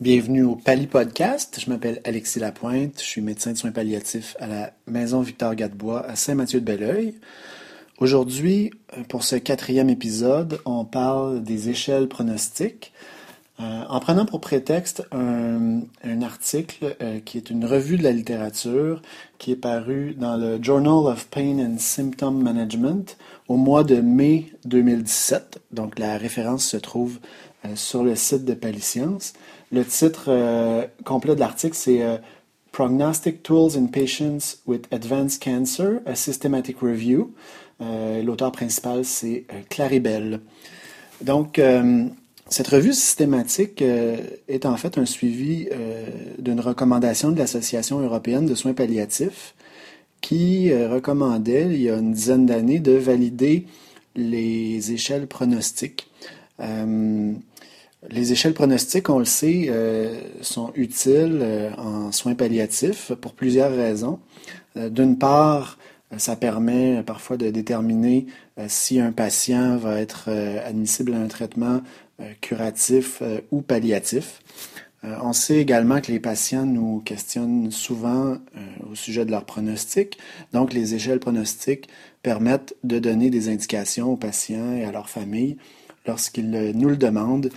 Bienvenue au Pali Podcast. Je m'appelle Alexis Lapointe. Je suis médecin de soins palliatifs à la Maison Victor Gadebois à Saint-Mathieu-de-Belleuil. Aujourd'hui, pour ce quatrième épisode, on parle des échelles pronostiques. Euh, en prenant pour prétexte un, article euh, qui est une revue de la littérature qui est paru dans le Journal of Pain and Symptom Management au mois de mai 2017. Donc la référence se trouve euh, sur le site de Paliscience. Le titre complet de l'article, c'est Prognostic Tools in Patients with Advanced Cancer, a Systematic Review. L'auteur principal, c'est Claribel. Donc, cette revue systématique euh, est en fait un suivi euh, d'une recommandation de l'Association européenne de soins palliatifs qui euh, recommandait il y a une dizaine d'années de valider les échelles pronostiques. Les échelles pronostiques, on le sait, sont utiles en soins palliatifs pour plusieurs raisons. D'une part, ça permet parfois de déterminer si un patient va être admissible à un traitement euh, curatif euh, ou palliatif. Euh, on sait également que les patients nous questionnent souvent au sujet de leur pronostic. Donc, les échelles pronostiques permettent de donner des indications aux patients et à leur famille lorsqu'ils nous le demandent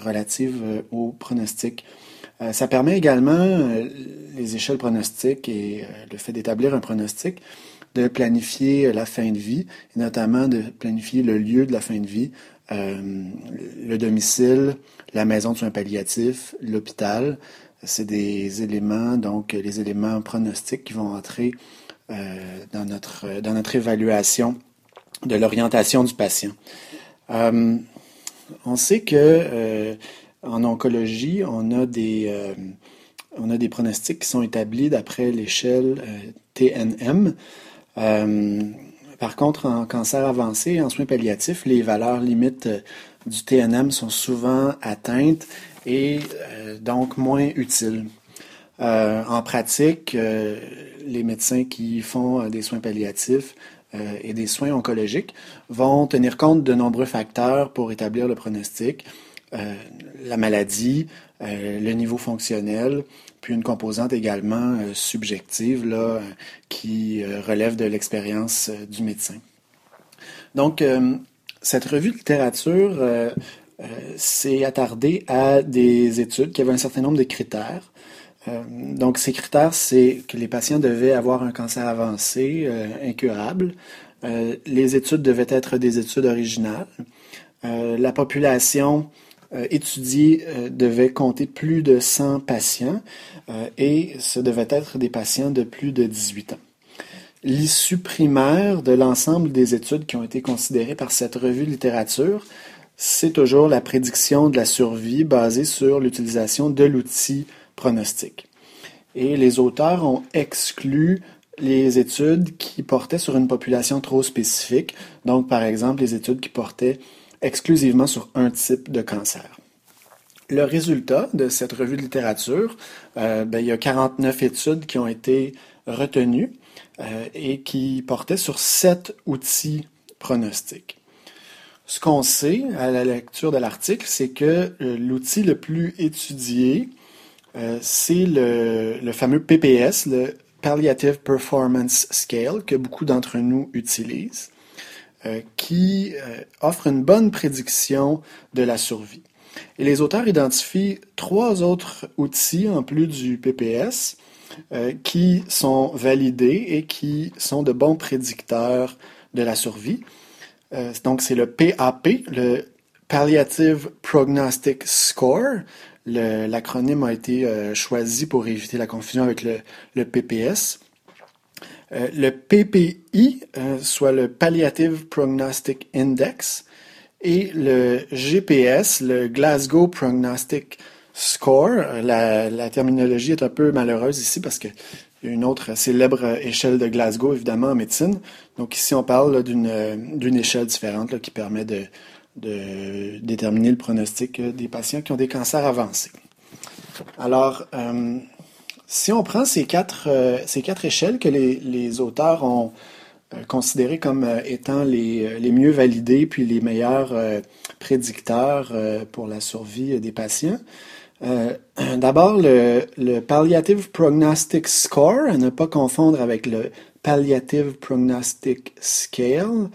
relatives au pronostic. ça permet également, les échelles pronostiques et le fait d'établir un pronostic, de planifier la fin de vie, et notamment de planifier le lieu de la fin de vie euh, le domicile, la maison de soins palliatifs, l'hôpital, c'est des éléments, donc les éléments pronostiques qui vont entrer euh, dans, notre, dans notre évaluation de l'orientation du patient. Euh, on sait que en oncologie, on a des, on a des pronostics qui sont établis d'après l'échelle TNM. Par contre, en cancer avancé et en soins palliatifs, les valeurs limites euh, du TNM sont souvent atteintes et euh, donc moins utiles. Euh, en pratique, les médecins qui font des soins palliatifs et des soins oncologiques vont tenir compte de nombreux facteurs pour établir le pronostic. la maladie, le niveau fonctionnel, puis une composante également euh, subjective là, qui euh, relève de l'expérience euh, du médecin. Donc, cette revue de littérature s'est attardée à des études qui avaient un certain nombre de critères. Donc, ces critères, c'est que les patients devaient avoir un cancer avancé, incurable. les études devaient être des études originales. la population euh, étudié euh, devait compter plus de 100 patients euh, et ce devait être des patients de plus de 18 ans. L'issue primaire de l'ensemble des études qui ont été considérées par cette revue littérature, c'est toujours la prédiction de la survie basée sur l'utilisation de l'outil pronostic. Et les auteurs ont exclu les études qui portaient sur une population trop spécifique, donc par exemple les études qui portaient exclusivement sur un type de cancer. Le résultat de cette revue de littérature, euh, ben, il y a 49 études qui ont été retenues euh, et qui portaient sur sept outils pronostiques. Ce qu'on sait à la lecture de l'article, c'est que euh, l'outil le plus étudié, c'est le, fameux PPS, le Palliative Performance Scale, que beaucoup d'entre nous utilisent. Euh, qui euh, offre une bonne prédiction de la survie. Et les auteurs identifient trois autres outils en plus du PPS euh, qui sont validés et qui sont de bons prédicteurs de la survie. donc c'est le PAP, le Palliative Prognostic Score. L'acronyme a été choisi pour éviter la confusion avec le PPS. Euh, le PPI, euh, soit le Palliative Prognostic Index, et le GPS, le Glasgow Prognostic Score. Euh, la, terminologie est un peu malheureuse ici parce a une autre célèbre échelle de Glasgow, évidemment, en médecine. Donc ici, on parle d'une échelle différente qui permet de, de, déterminer le pronostic des patients qui ont des cancers avancés. Alors, si on prend ces quatre, euh, ces quatre échelles que les, auteurs ont, considérés comme étant les, les, mieux validés puis les meilleurs prédicteurs pour la survie des patients. D'abord, le, Palliative Prognostic Score, à ne pas confondre avec le Palliative Prognostic Scale,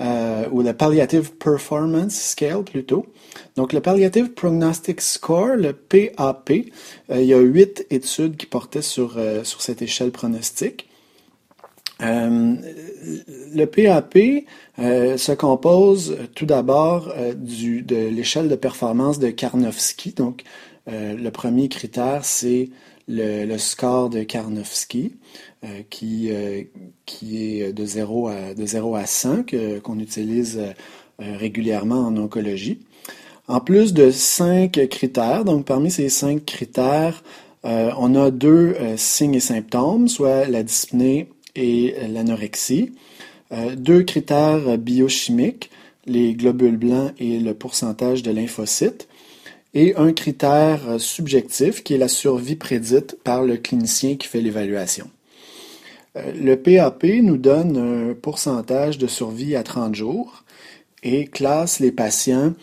euh, ou le Palliative Performance Scale plutôt. Donc le Palliative Prognostic Score, le PAP, euh, il y a huit études qui portaient sur, euh, sur cette échelle pronostique. le PAP se compose tout d'abord de l'échelle de performance de Karnofsky. Donc le premier critère, c'est le, score de Karnofsky. Euh, qui, euh, qui est de 0 à, de 0 à 5, qu'on utilise euh, régulièrement en oncologie. En plus de cinq critères, donc parmi ces cinq critères, on a deux signes et symptômes, soit la dyspnée et l'anorexie. deux critères biochimiques, les globules blancs et le pourcentage de lymphocytes. Et un critère subjectif qui est la survie prédite par le clinicien qui fait l'évaluation. Euh, le PAP nous donne un pourcentage de survie à 30 jours et classe les patients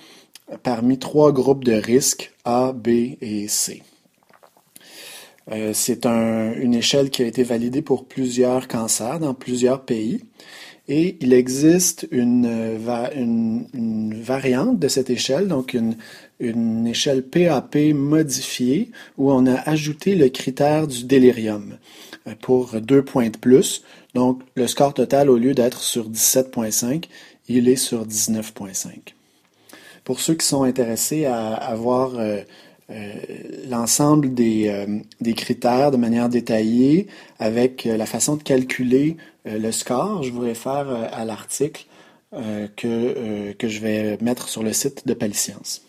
parmi trois groupes de risques A, B et C. Euh, c'est une échelle qui a été validée pour plusieurs cancers dans plusieurs pays et il existe une, une, variante de cette échelle, donc une, une échelle PAP modifiée où on a ajouté le critère du délirium pour deux points de plus. Donc, le score total, au lieu d'être sur 17.5, il est sur 19.5. Pour ceux qui sont intéressés à, avoir euh, euh, l'ensemble des, euh, des, critères de manière détaillée avec la façon de calculer le score, je vous réfère à l'article que, que je vais mettre sur le site de Paliscience.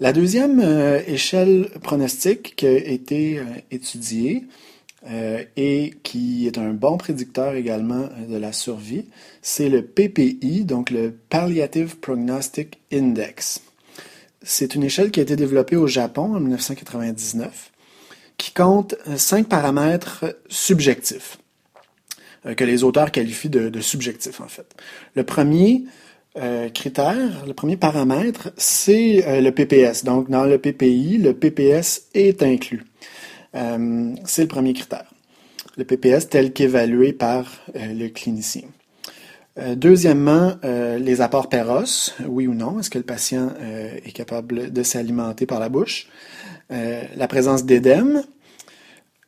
La deuxième échelle pronostique qui a été étudiée, euh, et qui est un bon prédicteur également euh, de la survie, c'est le PPI, donc le Palliative Prognostic Index. C'est une échelle qui a été développée au Japon en 1999, qui compte euh, cinq paramètres subjectifs, que les auteurs qualifient de, subjectifs en fait. Le premier critère, le premier paramètre, c'est le PPS. Donc dans le PPI, le PPS est inclus. Euh, c'est le premier critère. Le PPS tel qu'évalué par euh, le clinicien. Euh, deuxièmement, les apports péros, oui ou non, est-ce que le patient est capable de s'alimenter par la bouche? la présence d'édème,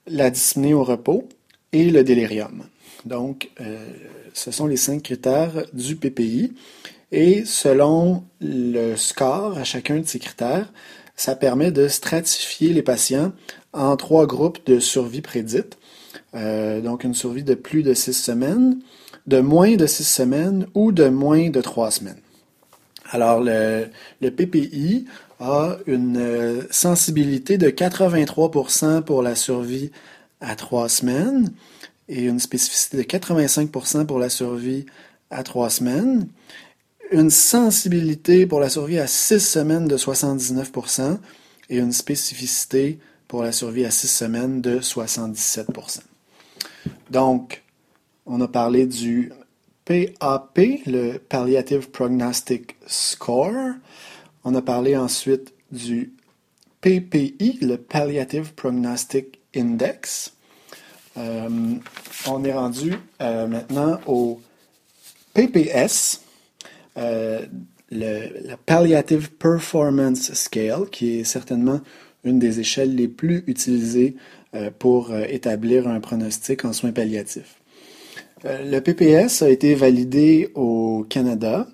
la dyspnée au repos et le délirium. Donc, ce sont les cinq critères du PPI. Et selon le score à chacun de ces critères, ça permet de stratifier les patients en trois groupes de survie prédite. Euh, donc une survie de plus de six semaines, de moins de six semaines ou de moins de trois semaines. Alors le, le PPI a une euh, sensibilité de 83% pour la survie à trois semaines et une spécificité de 85% pour la survie à trois semaines, une sensibilité pour la survie à six semaines de 79% et une spécificité pour la survie à six semaines de 77% Donc, on a parlé du PAP, le Palliative Prognostic Score. On a parlé ensuite du PPI, le Palliative Prognostic Index. Euh, on est rendu euh, maintenant au PPS, euh, le, Palliative Performance Scale, qui est certainement une des échelles les plus utilisées pour établir un pronostic en soins palliatifs. Euh, le PPS a été validé au Canada,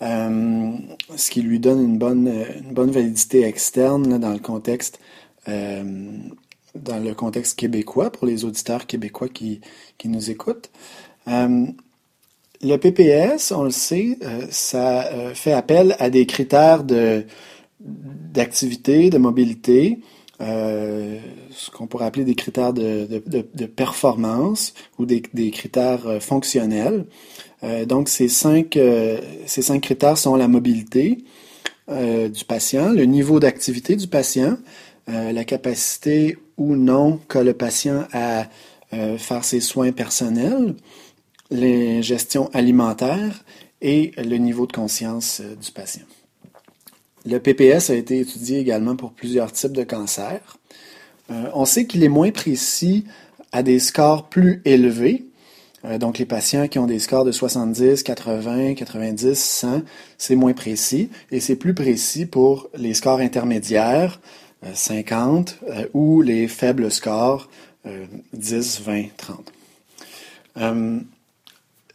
ce qui lui donne une bonne, une bonne validité externe dans le contexte dans le contexte québécois, pour les auditeurs québécois qui, qui nous écoutent. le PPS, on le sait, ça fait appel à des critères d'activité, de mobilité, euh, ce qu'on pourrait appeler des critères de, performance ou des, critères euh, fonctionnels. Euh, donc, ces cinq, ces cinq critères sont la mobilité du patient, le niveau d'activité du patient, la capacité ou non qu'a le patient à faire ses soins personnels, l'ingestion alimentaire et le niveau de conscience du patient. Le PPS a été étudié également pour plusieurs types de cancers. on sait qu'il est moins précis à des scores plus élevés, euh, donc les patients qui ont des scores de 70, 80, 90, 100, c'est moins précis et c'est plus précis pour les scores intermédiaires, 50, euh, euh, ou les faibles scores, 10, 20, 30.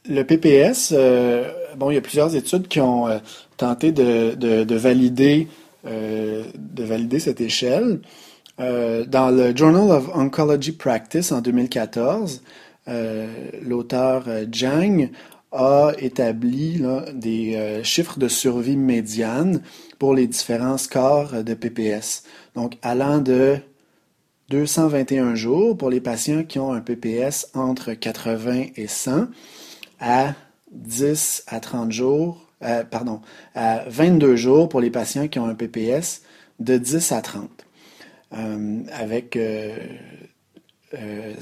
Le PPS, bon, il y a plusieurs études qui ont tenté de, de, valider, de valider cette échelle. dans le Journal of Oncology Practice en 2014, euh, l'auteur euh, Jang a établi des euh, chiffres de survie médiane pour les différents scores de PPS. Donc, allant de 221 jours pour les patients qui ont un PPS entre 80 et 100 à 10 à 30 jours, pardon, à 22 jours pour les patients qui ont un PPS de 10 à 30. avec euh,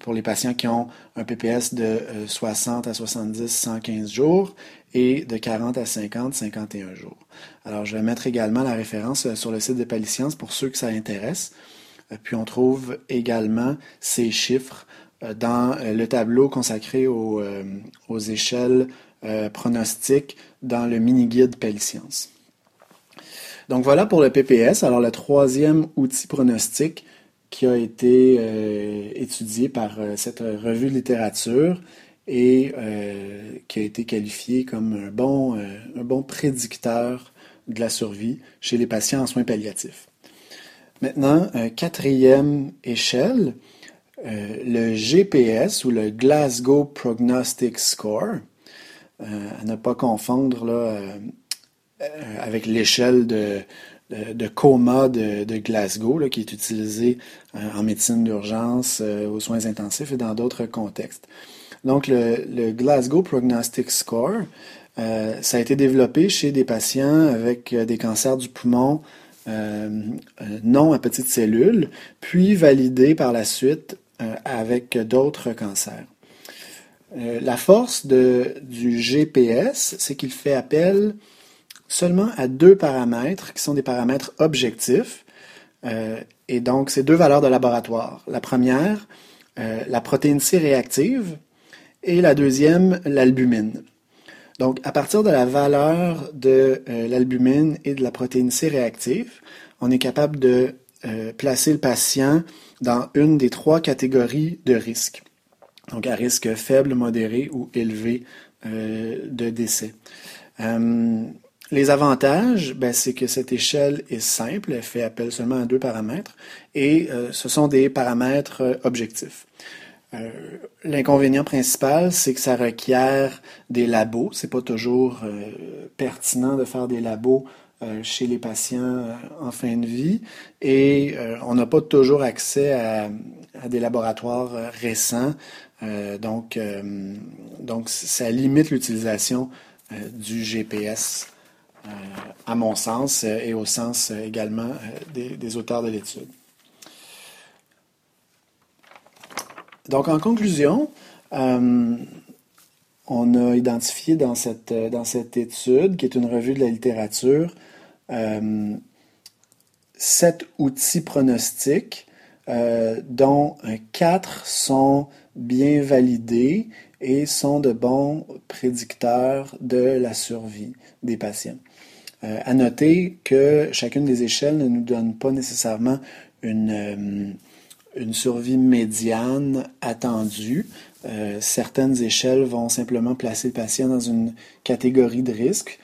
pour les patients qui ont un PPS de 60 euh, à 70, 115 jours et de 40 à 50, 51 jours. Alors, je vais mettre également la référence euh, sur le site de Paliscience pour ceux que ça intéresse. Puis on trouve également ces chiffres dans le tableau consacré aux, aux échelles pronostiques dans le mini-guide Paliscience. Donc voilà pour le PPS. Alors le troisième outil pronostic, qui a été euh, étudié par euh, cette revue de littérature et euh, qui a été qualifié comme un bon, un bon prédicteur de la survie chez les patients en soins palliatifs. Maintenant, quatrième échelle, le GPS ou le Glasgow Prognostic Score, à ne pas confondre là, avec l'échelle de, de, coma de, Glasgow, qui est utilisé euh, en médecine d'urgence, euh, aux soins intensifs et dans d'autres contextes. Donc, le, Glasgow Prognostic Score, euh, ça a été développé chez des patients avec des cancers du poumon non à petites cellules, puis validé par la suite avec d'autres cancers. la force du GPS, c'est qu'il fait appel seulement à deux paramètres qui sont des paramètres objectifs. Euh, et donc, c'est deux valeurs de laboratoire. La première, euh, la protéine C réactive, et la deuxième, l'albumine. Donc, à partir de la valeur de euh, l'albumine et de la protéine C réactive, on est capable de placer le patient dans une des trois catégories de risque. Donc, à risque faible, modéré ou élevé de décès. Les avantages, ben, c'est que cette échelle est simple, elle fait appel seulement à deux paramètres, et euh, ce sont des paramètres euh, objectifs. Euh, l'inconvénient principal, c'est que ça requiert des labos. C'est pas toujours pertinent de faire des labos chez les patients en fin de vie, et on n'a pas toujours accès à, des laboratoires récents. donc, ça limite l'utilisation du GPS euh, à mon sens euh, et au sens euh, également des, auteurs de l'étude. Donc, en conclusion, on a identifié dans cette, dans cette étude, qui est une revue de la littérature, sept outils pronostiques, dont quatre sont bien validés et sont de bons prédicteurs de la survie des patients. Euh, à noter que chacune des échelles ne nous donne pas nécessairement euh, une survie médiane attendue. Euh, certaines échelles vont simplement placer le patient dans une catégorie de risque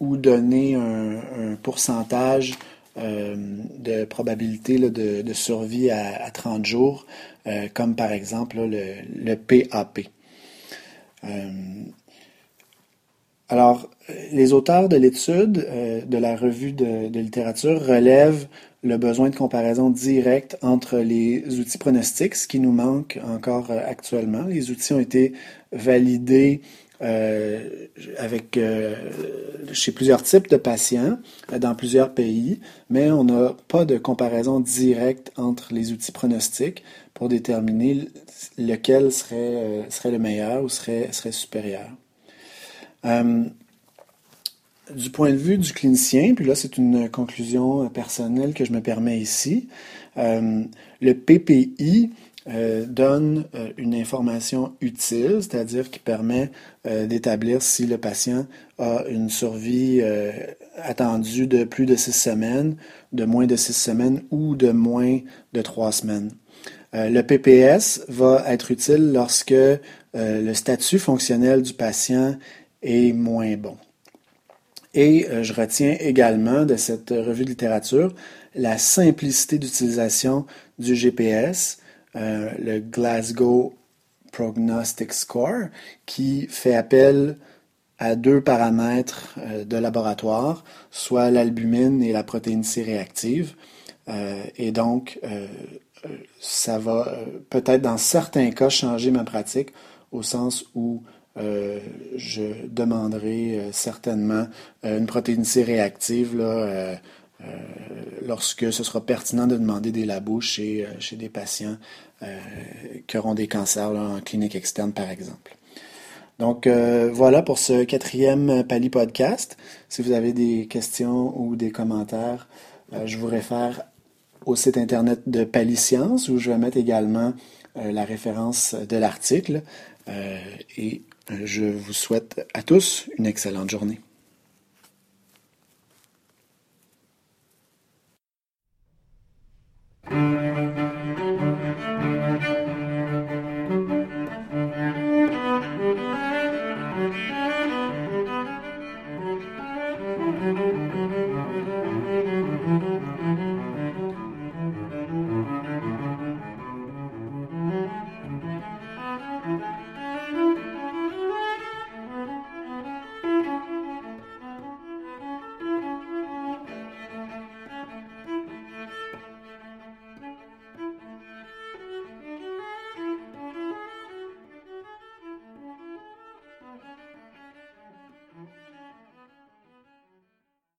ou donner un, pourcentage de probabilité de, survie à, 30 jours, comme par exemple le, PAP. Alors, les auteurs de l'étude euh, de la revue de, littérature relèvent le besoin de comparaison directe entre les outils pronostiques, ce qui nous manque encore euh, actuellement. Les outils ont été validés avec, chez plusieurs types de patients dans plusieurs pays, mais on n'a pas de comparaison directe entre les outils pronostiques pour déterminer lequel serait, serait le meilleur ou serait, serait supérieur du point de vue du clinicien, puis là c'est une conclusion personnelle que je me permets ici, euh, le PPI euh, donne euh, une information utile, c'est-à-dire qui permet d'établir si le patient a une survie attendue de plus de six semaines, de moins de six semaines ou de moins de trois semaines. le PPS va être utile lorsque le statut fonctionnel du patient est moins bon. Et euh, je retiens également de cette revue de littérature la simplicité d'utilisation du GPS, euh, le Glasgow Prognostic Score, qui fait appel à deux paramètres euh, de laboratoire, soit l'albumine et la protéine C réactive. et donc, ça va peut-être dans certains cas changer ma pratique au sens où euh, je demanderai euh, certainement euh, une protéine C réactive lorsque ce sera pertinent de demander des labos chez, chez des patients qui auront des cancers en clinique externe, par exemple. Donc voilà pour ce quatrième Pali Podcast. Si vous avez des questions ou des commentaires, je vous réfère au site internet de Pali Science où je vais mettre également la référence de l'article. Euh, et euh, je vous souhaite à tous une excellente journée.